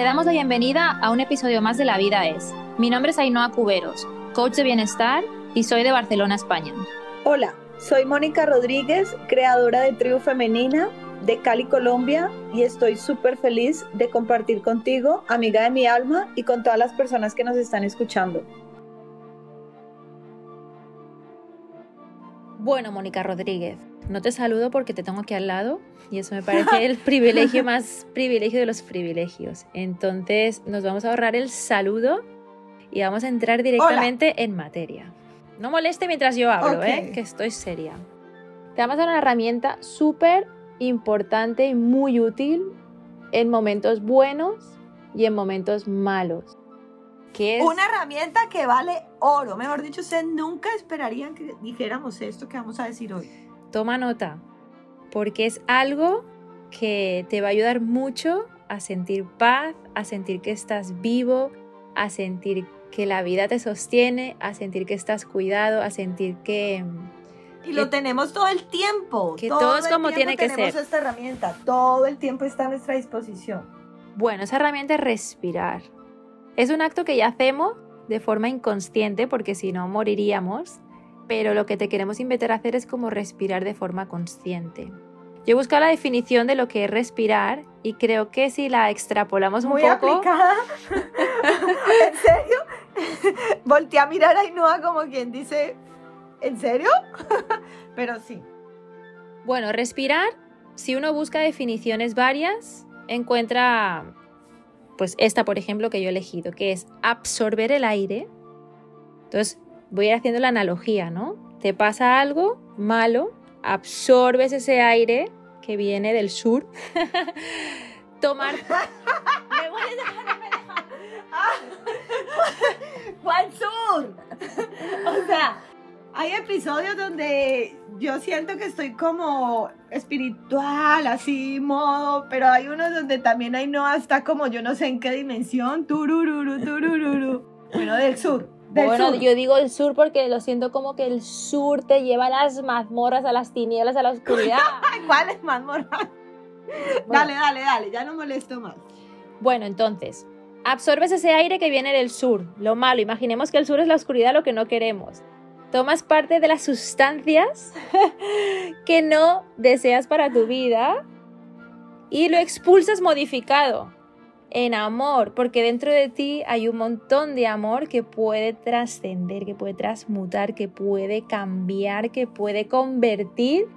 Te damos la bienvenida a un episodio más de La Vida es. Mi nombre es Ainhoa Cuberos, coach de bienestar y soy de Barcelona, España. Hola, soy Mónica Rodríguez, creadora de Tribu Femenina de Cali, Colombia, y estoy súper feliz de compartir contigo, amiga de mi alma, y con todas las personas que nos están escuchando. Bueno, Mónica Rodríguez, no te saludo porque te tengo aquí al lado y eso me parece el privilegio más privilegio de los privilegios. Entonces nos vamos a ahorrar el saludo y vamos a entrar directamente en materia. No moleste mientras yo hablo, ¿eh? que estoy seria. Te vamos a dar una herramienta súper importante y muy útil en momentos buenos y en momentos malos. Que es una herramienta que vale oro. Mejor dicho, ustedes nunca esperarían que dijéramos esto que vamos a decir hoy. Toma nota, porque es algo que te va a ayudar mucho a sentir paz, a sentir que estás vivo, a sentir que la vida te sostiene, a sentir que estás cuidado, a sentir que y lo tenemos todo el tiempo. Que todo, es como tiene que ser. Tenemos esta herramienta, todo el tiempo está a nuestra disposición. Bueno, esa herramienta es respirar. Es un acto que ya hacemos de forma inconsciente porque si no moriríamos, pero lo que te queremos invitar a hacer es como respirar de forma consciente. Yo he buscado la definición de lo que es respirar y creo que si la extrapolamos un Muy poco... aplicada. ¿En serio? Voltea a mirar a Ainhoa como quien dice, ¿En serio? Pero sí. Bueno, respirar, si uno busca definiciones varias, encuentra pues esta, por ejemplo, que yo he elegido, que es absorber el aire. Entonces, voy a haciendo la analogía, ¿no? Te pasa algo malo, absorbes ese aire que viene del sur. Tomar... ¿Me voy ¿Cuál sur? o sea, hay episodios donde yo siento que estoy como espiritual, así, modo, pero hay unos donde también hay no hasta como yo no sé en qué dimensión, turururu, turururu. Bueno, del sur. Bueno, yo digo el sur porque lo siento como que el sur te lleva a las mazmorras, a las tinieblas, a la oscuridad. ¿Cuáles mazmorras? Dale, dale, dale, ya no molesto más. Bueno, entonces, absorbes ese aire que viene del sur, lo malo. Imaginemos que el sur es la oscuridad, lo que no queremos tomas parte de las sustancias que no deseas para tu vida y lo expulsas modificado en amor, porque dentro de ti hay un montón de amor que puede trascender, que puede transmutar, que puede cambiar, que puede convertir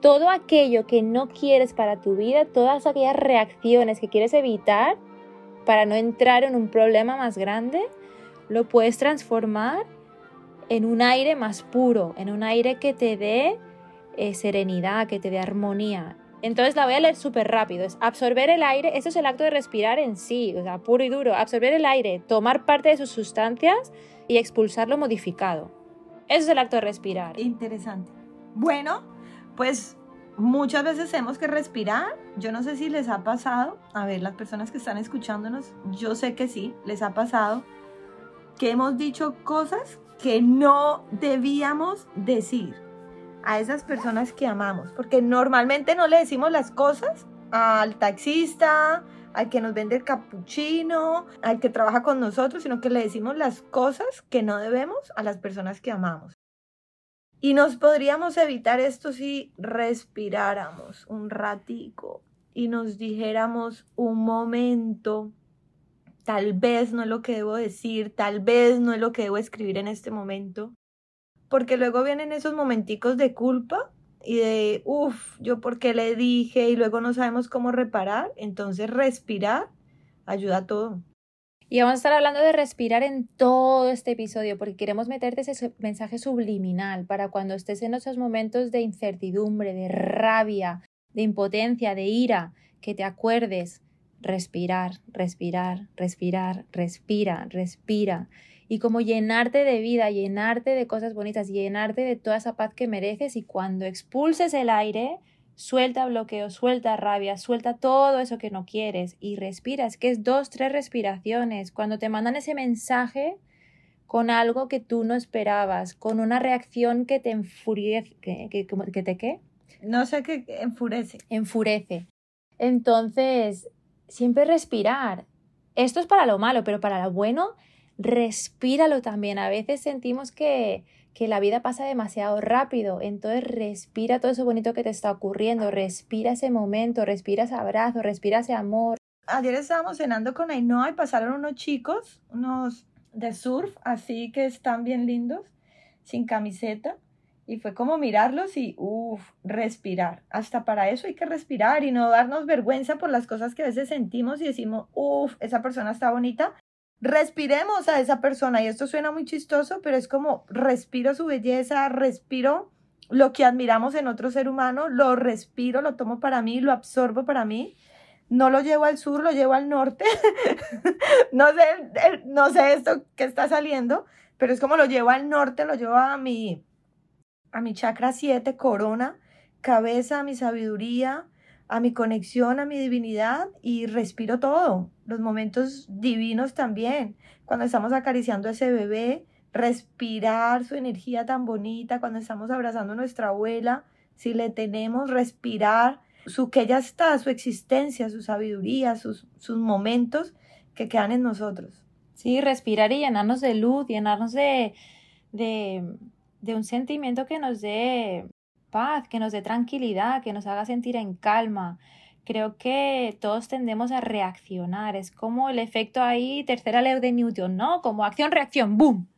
todo aquello que no quieres para tu vida, todas aquellas reacciones que quieres evitar para no entrar en un problema más grande, lo puedes transformar en un aire más puro, en un aire que te dé eh, serenidad, que te dé armonía. Entonces la voy a leer súper rápido. Es absorber el aire, eso es el acto de respirar en sí, o sea, puro y duro. Absorber el aire, tomar parte de sus sustancias y expulsarlo modificado. Eso es el acto de respirar. Interesante. Bueno, pues muchas veces tenemos que respirar. Yo no sé si les ha pasado, a ver, las personas que están escuchándonos, yo sé que sí, les ha pasado que hemos dicho cosas que no debíamos decir a esas personas que amamos, porque normalmente no le decimos las cosas al taxista, al que nos vende el cappuccino, al que trabaja con nosotros, sino que le decimos las cosas que no debemos a las personas que amamos. Y nos podríamos evitar esto si respiráramos un ratico y nos dijéramos un momento tal vez no es lo que debo decir, tal vez no es lo que debo escribir en este momento, porque luego vienen esos momenticos de culpa y de, uff, yo por qué le dije y luego no sabemos cómo reparar, entonces respirar ayuda a todo. Y vamos a estar hablando de respirar en todo este episodio porque queremos meterte ese mensaje subliminal para cuando estés en esos momentos de incertidumbre, de rabia, de impotencia, de ira, que te acuerdes respirar, respirar, respirar, respira, respira. Y como llenarte de vida, llenarte de cosas bonitas, llenarte de toda esa paz que mereces y cuando expulses el aire, suelta bloqueo, suelta rabia, suelta todo eso que no quieres y respiras, que es dos, tres respiraciones. Cuando te mandan ese mensaje con algo que tú no esperabas, con una reacción que te enfurece, que, que te qué? No sé qué enfurece. Enfurece. Entonces, siempre respirar. esto es para lo malo, pero para lo bueno, respíralo también. A veces sentimos que, que la vida pasa demasiado rápido, entonces respira todo eso bonito que te está ocurriendo, respira ese momento, respira ese abrazo, respira ese amor. Ayer estábamos cenando con Ainhoa y pasaron unos chicos, unos de surf, así que están bien lindos, sin camiseta. Y fue como mirarlos y, uff, respirar. Hasta para eso hay que respirar y no darnos vergüenza por las cosas que a veces sentimos y decimos, uff, esa persona está bonita. Respiremos a esa persona. Y esto suena muy chistoso, pero es como respiro su belleza, respiro lo que admiramos en otro ser humano, lo respiro, lo tomo para mí, lo absorbo para mí. No lo llevo al sur, lo llevo al norte. no, sé, no sé esto que está saliendo, pero es como lo llevo al norte, lo llevo a mi a mi chakra 7, corona, cabeza, mi sabiduría, a mi conexión, a mi divinidad y respiro todo. Los momentos divinos también. Cuando estamos acariciando a ese bebé, respirar su energía tan bonita, cuando estamos abrazando a nuestra abuela, si le tenemos, respirar su que ya está, su existencia, su sabiduría, sus, sus momentos que quedan en nosotros. Sí, respirar y llenarnos de luz, llenarnos de, de de un sentimiento que nos dé paz, que nos dé tranquilidad, que nos haga sentir en calma. Creo que todos tendemos a reaccionar. Es como el efecto ahí, tercera ley de Newton, ¿no? Como acción-reacción, ¡boom!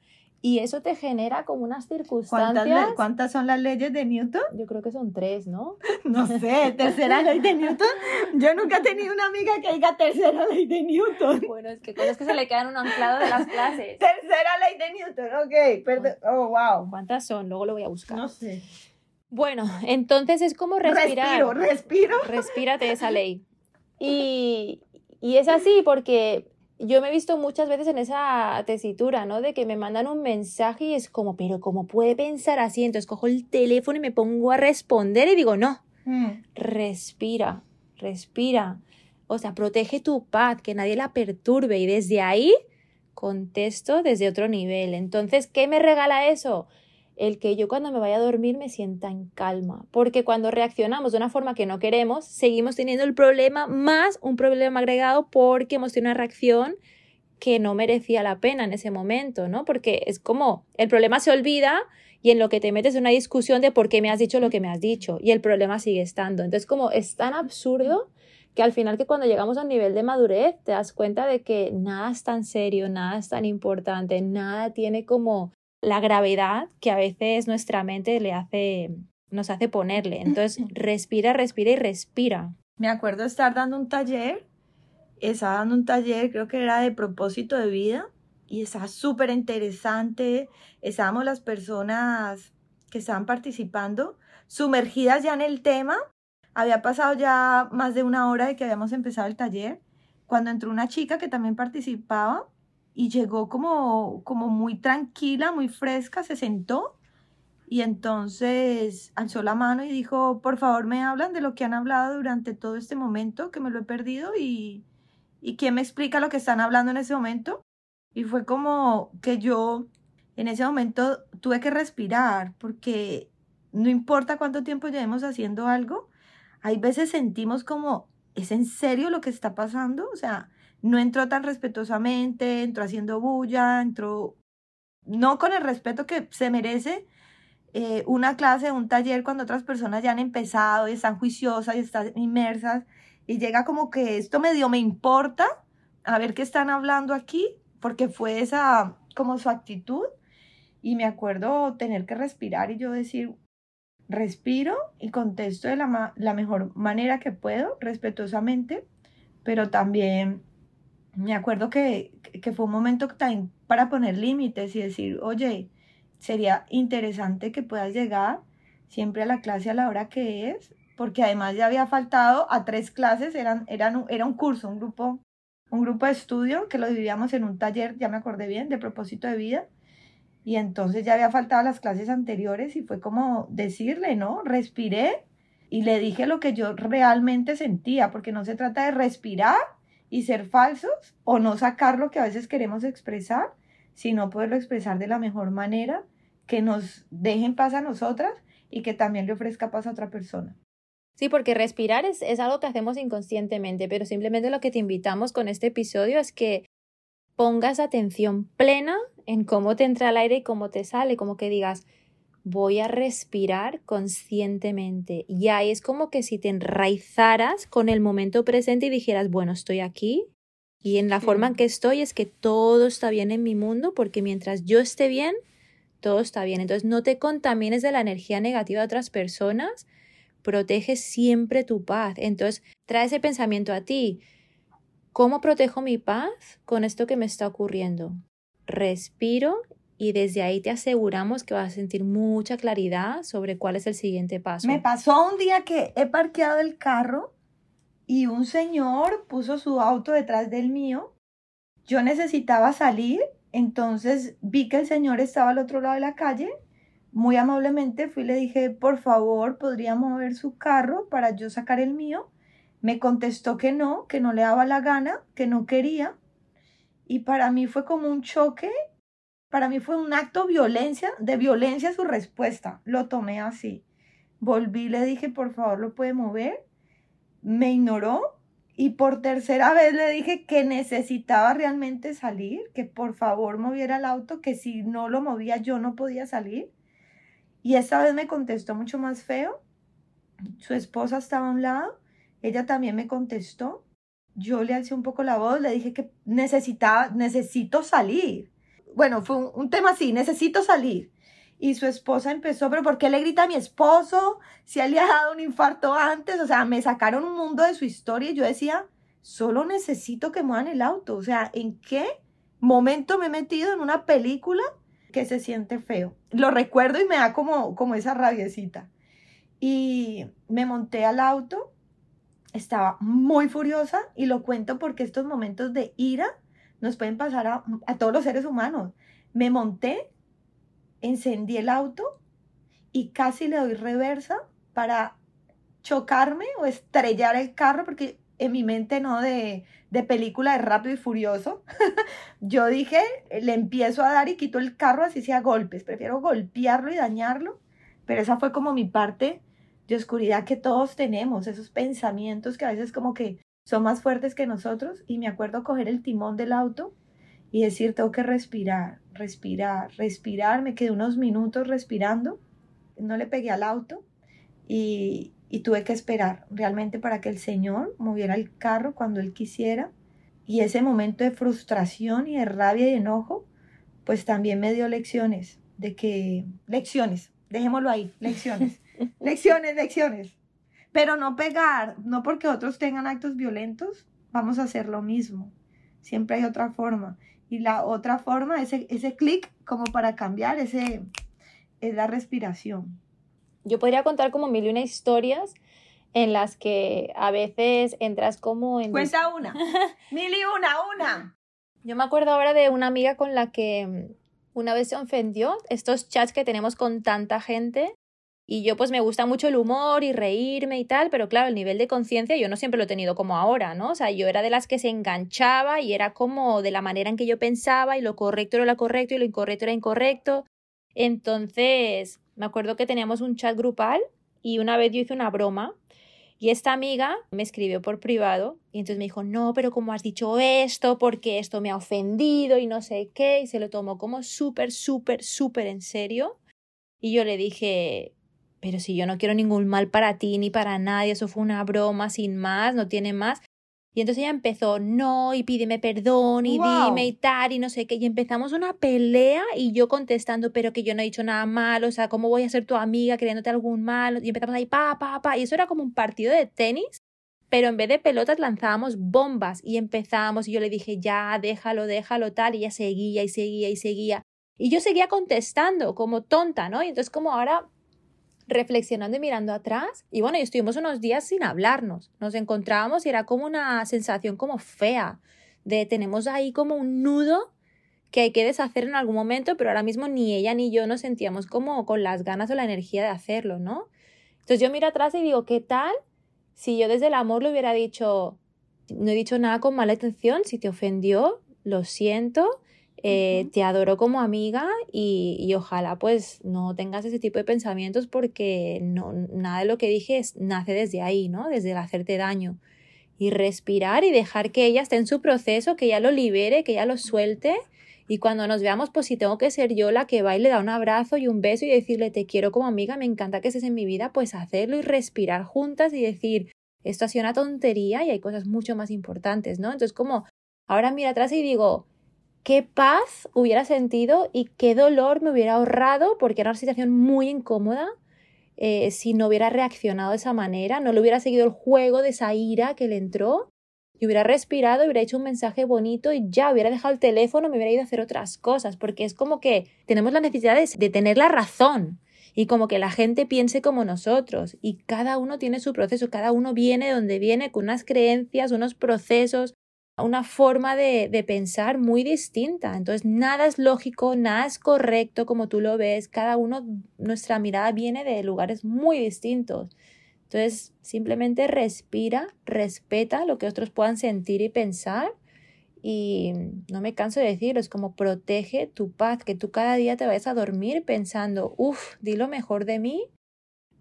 Y eso te genera como unas circunstancias. ¿Cuántas, ¿Cuántas, son las leyes de Newton? Yo creo que son tres, ¿no? No sé, tercera ley de Newton. Yo nunca he tenido una amiga que diga tercera ley de Newton. Bueno, es que cosas que se le quedan un anclado de las clases. Tercera ley de Newton, ok. Perdón. Oh, wow. ¿Cuántas son? Luego lo voy a buscar. No sé. Bueno, entonces es como respirar. Respiro, respiro. Respírate esa ley. Y, y es así porque yo me he visto muchas veces en esa tesitura, ¿no? De que me mandan un mensaje y es como, pero ¿cómo puede pensar así? Entonces cojo el teléfono y me pongo a responder y digo, no, mm. respira, respira. O sea, protege tu paz, que nadie la perturbe y desde ahí contesto desde otro nivel. Entonces, ¿qué me regala eso? El que yo cuando me vaya a dormir me sienta en calma, porque cuando reaccionamos de una forma que no queremos, seguimos teniendo el problema más un problema agregado porque hemos tenido una reacción que no merecía la pena en ese momento, ¿no? Porque es como el problema se olvida y en lo que te metes es una discusión de por qué me has dicho lo que me has dicho y el problema sigue estando. Entonces, como es tan absurdo que al final que cuando llegamos a un nivel de madurez te das cuenta de que nada es tan serio, nada es tan importante, nada tiene como la gravedad que a veces nuestra mente le hace, nos hace ponerle. Entonces, respira, respira y respira. Me acuerdo estar dando un taller, estaba dando un taller, creo que era de propósito de vida, y estaba súper interesante. Estábamos las personas que estaban participando sumergidas ya en el tema. Había pasado ya más de una hora de que habíamos empezado el taller, cuando entró una chica que también participaba y llegó como, como muy tranquila, muy fresca, se sentó y entonces alzó la mano y dijo, por favor me hablan de lo que han hablado durante todo este momento, que me lo he perdido y, y quién me explica lo que están hablando en ese momento. Y fue como que yo en ese momento tuve que respirar porque no importa cuánto tiempo llevemos haciendo algo, hay veces sentimos como, ¿es en serio lo que está pasando? O sea, no entró tan respetuosamente, entró haciendo bulla, entró no con el respeto que se merece eh, una clase, un taller cuando otras personas ya han empezado y están juiciosas y están inmersas y llega como que esto medio me importa, a ver qué están hablando aquí, porque fue esa como su actitud y me acuerdo tener que respirar y yo decir, respiro y contesto de la, la mejor manera que puedo, respetuosamente, pero también me acuerdo que, fue un momento también para poner límites y decir, oye, sería interesante que puedas llegar siempre a la clase a la hora que es, porque además ya había faltado a tres clases, eran, eran, era un curso, un grupo, un grupo de estudio que lo dividíamos en un taller, ya me acordé bien, de propósito de vida. Y entonces ya había faltado las clases anteriores y fue como decirle, ¿no? Respiré y le dije lo que yo realmente sentía, porque no se trata de respirar y ser falsos o no sacar lo que a veces queremos expresar, sino poderlo expresar de la mejor manera que nos dejen paz a nosotras y que también le ofrezca paz a otra persona. Sí, porque respirar es, es algo que hacemos inconscientemente, pero simplemente lo que te invitamos con este episodio es que pongas atención plena en cómo te entra el aire y cómo te sale, como que digas, voy a respirar conscientemente. Y ahí es como que si te enraizaras con el momento presente y dijeras, bueno, estoy aquí y en la forma en que estoy es que todo está bien en mi mundo porque mientras yo esté bien, todo está bien. Entonces no te contamines de la energía negativa de otras personas, protege siempre tu paz. Entonces trae ese pensamiento a ti. ¿Cómo protejo mi paz con esto que me está ocurriendo? Respiro y desde ahí te aseguramos que vas a sentir mucha claridad sobre cuál es el siguiente paso. Me pasó un día que he parqueado el carro y un señor puso su auto detrás del mío. Yo necesitaba salir, entonces vi que el señor estaba al otro lado de la calle. Muy amablemente fui y le dije, por favor, ¿podría mover su carro para yo sacar el mío? Me contestó que no, que no le daba la gana, que no quería. Y para mí fue como un choque para mí fue un acto violencia, de violencia su respuesta. Lo tomé así. Volví, le dije, por favor, lo puede mover. Me ignoró y por tercera vez le dije que necesitaba realmente salir, que por favor moviera el auto, que si no lo movía yo no podía salir. Y esta vez me contestó mucho más feo. Su esposa estaba a un lado, ella también me contestó. Yo le alcé un poco la voz, le dije que necesitaba, necesito salir bueno, fue un, tema así, necesito salir. Y su esposa empezó, pero ¿por qué le grita a mi esposo? Si él le ha dado un infarto antes, o sea, me sacaron un mundo de su historia y yo decía, solo necesito que muevan el auto. O sea, ¿en qué momento me he metido en una película que se siente feo? Lo recuerdo y me da como, como esa rabiecita. Y me monté al auto, estaba muy furiosa y lo cuento porque estos momentos de ira nos pueden pasar a, todos los seres humanos. Me monté, encendí el auto y casi le doy reversa para chocarme o estrellar el carro, porque en mi mente no de, de película de rápido y furioso, yo dije, le empiezo a dar y quito el carro así sea golpes, prefiero golpearlo y dañarlo, pero esa fue como mi parte de oscuridad que todos tenemos, esos pensamientos que a veces como que son más fuertes que nosotros y me acuerdo coger el timón del auto y decir, tengo que respirar, respirar, respirar. Me quedé unos minutos respirando, no le pegué al auto y, y tuve que esperar realmente para que el Señor moviera el carro cuando Él quisiera. Y ese momento de frustración y de rabia y enojo, pues también me dio lecciones de que, lecciones, dejémoslo ahí, lecciones, lecciones, lecciones pero no pegar, no porque otros tengan actos violentos, vamos a hacer lo mismo. Siempre hay otra forma. Y la otra forma, ese, ese clic como para cambiar, ese, es la respiración. Yo podría contar como mil y una historias en las que a veces entras como en... Cuenta una. mil y una, una. Yo me acuerdo ahora de una amiga con la que una vez se ofendió, estos chats que tenemos con tanta gente, y yo pues me gusta mucho el humor y reírme y tal, pero claro, el nivel de conciencia yo no siempre lo he tenido como ahora, ¿no? O sea, yo era de las que se enganchaba y era como de la manera en que yo pensaba y lo correcto era lo correcto y lo incorrecto era incorrecto. Entonces, me acuerdo que teníamos un chat grupal y una vez yo hice una broma y esta amiga me escribió por privado y entonces me dijo, no, pero ¿cómo has dicho esto? Porque esto me ha ofendido y no sé qué. Y se lo tomó como súper, súper, súper en serio. Y yo le dije, pero si yo no quiero ningún mal para ti ni para nadie, eso fue una broma sin más, no tiene más. Y entonces ella empezó, no, y pídeme perdón, y dime y tal, y no sé qué. Y empezamos una pelea y yo contestando, pero que yo no he dicho nada malo, o sea, ¿cómo voy a ser tu amiga creyéndote algún mal? Y empezamos ahí, pa, pa, pa. Y eso era como un partido de tenis, pero en vez de pelotas lanzábamos bombas y empezábamos. Y yo le dije, ya, déjalo, déjalo, tal. Y ella seguía y seguía y seguía. Y yo seguía contestando como tonta, ¿no? Y entonces, como ahora reflexionando y mirando atrás. Y bueno, y estuvimos unos días sin hablarnos. Nos encontrábamos y era como una sensación como fea de tenemos ahí como un nudo que hay que deshacer en algún momento, pero ahora mismo ni ella ni yo nos sentíamos como con las ganas o la energía de hacerlo, ¿no? Entonces yo miro atrás y digo, ¿qué tal si yo desde el amor le hubiera dicho, no he dicho nada con mala intención, si te ofendió, lo siento, eh, te adoro como amiga y, ojalá pues no tengas ese tipo de pensamientos porque no, nada de lo que dije nace desde ahí, ¿no? Desde el hacerte daño. Y respirar y dejar que ella esté en su proceso, que ella lo libere, que ella lo suelte. Y cuando nos veamos, pues si tengo que ser yo la que va y le da un abrazo y un beso y decirle te quiero como amiga, me encanta que estés en mi vida, pues hacerlo y respirar juntas y decir esto ha sido una tontería y hay cosas mucho más importantes, ¿no? Entonces como ahora mira atrás y digo, qué paz hubiera sentido y qué dolor me hubiera ahorrado porque era una situación muy incómoda eh, si no hubiera reaccionado de esa manera, no le hubiera seguido el juego de esa ira que le entró y hubiera respirado, hubiera hecho un mensaje bonito y ya hubiera dejado el teléfono, me hubiera ido a hacer otras cosas, porque es como que tenemos la necesidad de, tener la razón y como que la gente piense como nosotros y cada uno tiene su proceso, cada uno viene de donde viene con unas creencias, unos procesos, una forma de, de, pensar muy distinta. Entonces, nada es lógico, nada es correcto como tú lo ves. Cada uno, nuestra mirada viene de lugares muy distintos. Entonces, simplemente respira, respeta lo que otros puedan sentir y pensar. Y no me canso de decirlo, es como protege tu paz, que tú cada día te vayas a dormir pensando, uff, di lo mejor de mí,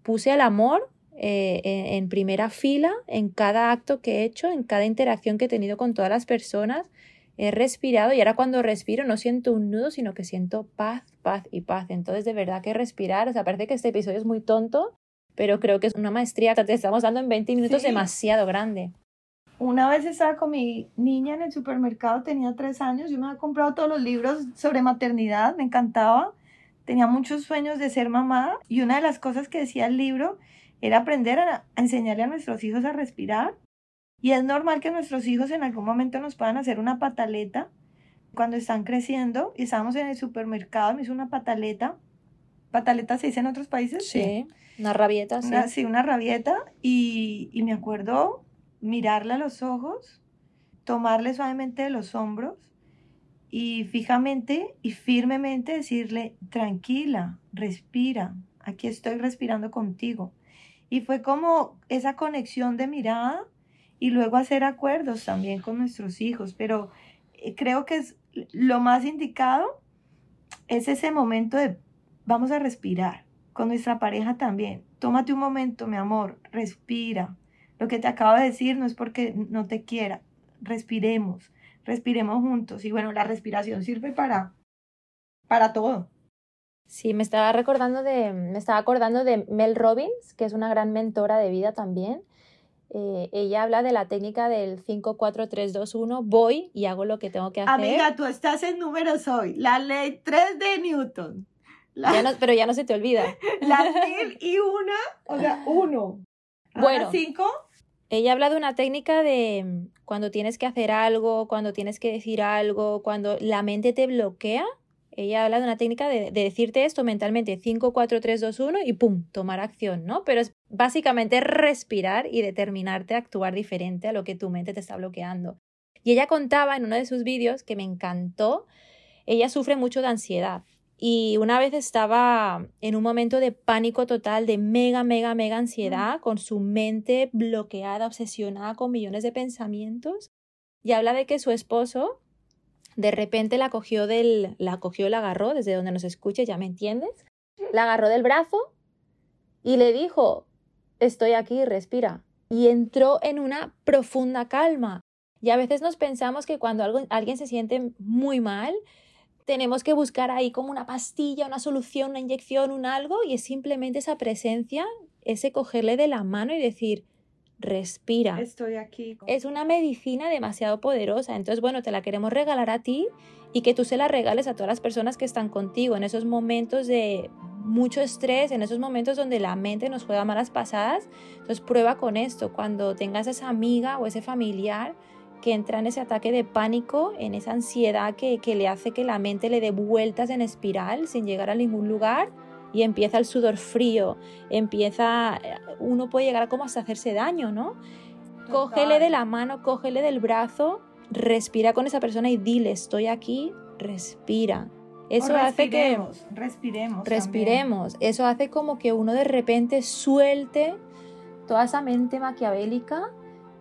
puse el amor eh, en, primera fila en cada acto que he hecho, en cada interacción que he tenido con todas las personas. He respirado y ahora cuando respiro no siento un nudo, sino que siento paz, paz y paz. Entonces, de verdad que respirar, o sea, parece que este episodio es muy tonto, pero creo que es una maestría que te estamos dando en 20 minutos demasiado grande. Una vez estaba con mi niña en el supermercado, tenía tres años, yo me había comprado todos los libros sobre maternidad, me encantaba, tenía muchos sueños de ser mamá y una de las cosas que decía el libro era aprender a, enseñarle a nuestros hijos a respirar. Y es normal que nuestros hijos en algún momento nos puedan hacer una pataleta cuando están creciendo. Y estábamos en el supermercado, me hizo una pataleta. ¿Pataleta se dice en otros países? Sí, una rabieta, sí. Una, sí, una rabieta. Y, y me acuerdo mirarle a los ojos, tomarle suavemente de los hombros y fijamente y firmemente decirle, tranquila, respira, aquí estoy respirando contigo. Y fue como esa conexión de mirada y luego hacer acuerdos también con nuestros hijos. Pero eh, creo que es lo más indicado es ese momento de vamos a respirar con nuestra pareja también. Tómate un momento, mi amor, respira. Lo que te acabo de decir no es porque no te quiera. Respiremos, respiremos juntos. Y bueno, la respiración sirve para, para todo. Sí, me estaba recordando de, me estaba acordando de Mel Robbins, que es una gran mentora de vida también. Eh, ella habla de la técnica del 5, 4, 3, 2, 1, voy y hago lo que tengo que hacer. Amiga, tú estás en números hoy, la ley 3 de Newton. pero ya no se te olvida. La mil y una, o sea, uno. Bueno, cinco. Ella habla de una técnica de cuando tienes que hacer algo, cuando tienes que decir algo, cuando la mente te bloquea, ella habla de una técnica de, decirte esto mentalmente, 5, 4, 3, 2, 1 y ¡pum! tomar acción, ¿no? Pero es básicamente respirar y determinarte a actuar diferente a lo que tu mente te está bloqueando. Y ella contaba en uno de sus vídeos que me encantó, ella sufre mucho de ansiedad. Y una vez estaba en un momento de pánico total, de mega, mega, mega ansiedad, con su mente bloqueada, obsesionada con millones de pensamientos. Y habla de que su esposo de repente la cogió del, la cogió, la agarró desde donde nos escuche, ya me entiendes, la agarró del brazo y le dijo, estoy aquí, respira. Y entró en una profunda calma. Y a veces nos pensamos que cuando algo, alguien se siente muy mal, tenemos que buscar ahí como una pastilla, una solución, una inyección, un algo, y es simplemente esa presencia, ese cogerle de la mano y decir, respira. Estoy aquí. Es una medicina demasiado poderosa. Entonces, bueno, te la queremos regalar a ti y que tú se la regales a todas las personas que están contigo en esos momentos de mucho estrés, en esos momentos donde la mente nos juega malas pasadas. Entonces, prueba con esto. Cuando tengas esa amiga o ese familiar que entra en ese ataque de pánico, en esa ansiedad que, que le hace que la mente le dé vueltas en espiral sin llegar a ningún lugar, y empieza el sudor frío, empieza, uno puede llegar a como hasta hacerse daño, ¿no? Cógele de la mano, cógele del brazo, respira con esa persona y dile, estoy aquí, respira. Eso hace que respiremos, respiremos. Eso hace como que uno de repente suelte toda esa mente maquiavélica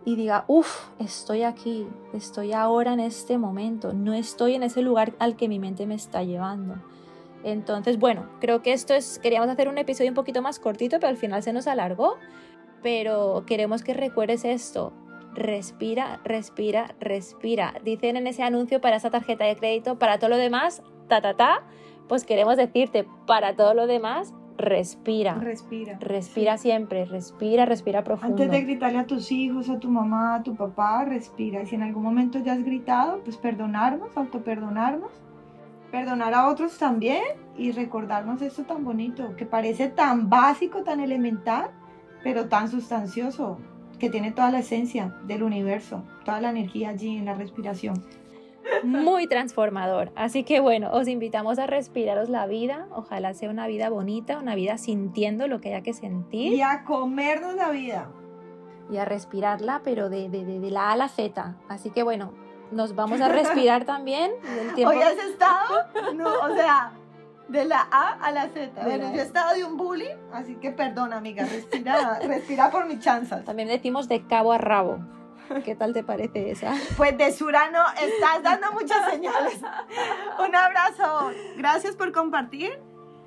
y diga, uff, estoy aquí, estoy ahora en este momento, no estoy en ese lugar al que mi mente me está llevando. Entonces, bueno, creo que esto es, queríamos hacer un episodio un poquito más cortito, pero al final se nos alargó, pero queremos que recuerdes esto, respira, respira, respira. Dicen en ese anuncio para esa tarjeta de crédito, para todo lo demás, ta, ta, ta, pues queremos decirte, para todo lo demás, respira. Respira. Respira siempre, respira, respira profundo. Antes de gritarle a tus hijos, a tu mamá, a tu papá, respira. Y si en algún momento ya has gritado, pues perdonarnos, autoperdonarnos. Perdonar a otros también y recordarnos esto tan bonito, que parece tan básico, tan elemental, pero tan sustancioso, que tiene toda la esencia del universo, toda la energía allí en la respiración muy transformador. Así que bueno, os invitamos a respiraros la vida. Ojalá sea una vida bonita, una vida sintiendo lo que haya que sentir. Y a comernos la vida. Y a respirarla, pero de, de, la A a la Z. Así que bueno, nos vamos a respirar también. Hoy has estado, no, o sea, de la A a la Z. Bueno, yo he estado de un bullying, así que perdona, amiga, respira, respira por mi chanzas. También decimos de cabo a rabo. ¿Qué tal te parece esa? Pues de Surano estás dando muchas señales. Un abrazo. Gracias por compartir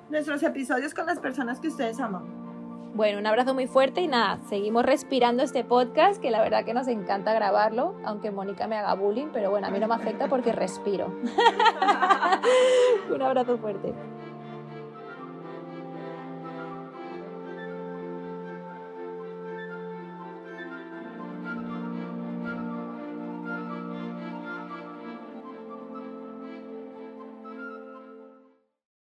nuestros episodios con las personas que ustedes aman. Bueno, un abrazo muy fuerte y nada, seguimos respirando este podcast que la verdad que nos encanta grabarlo, aunque Mónica me haga bullying, pero bueno, a mí no me afecta porque respiro. un abrazo fuerte.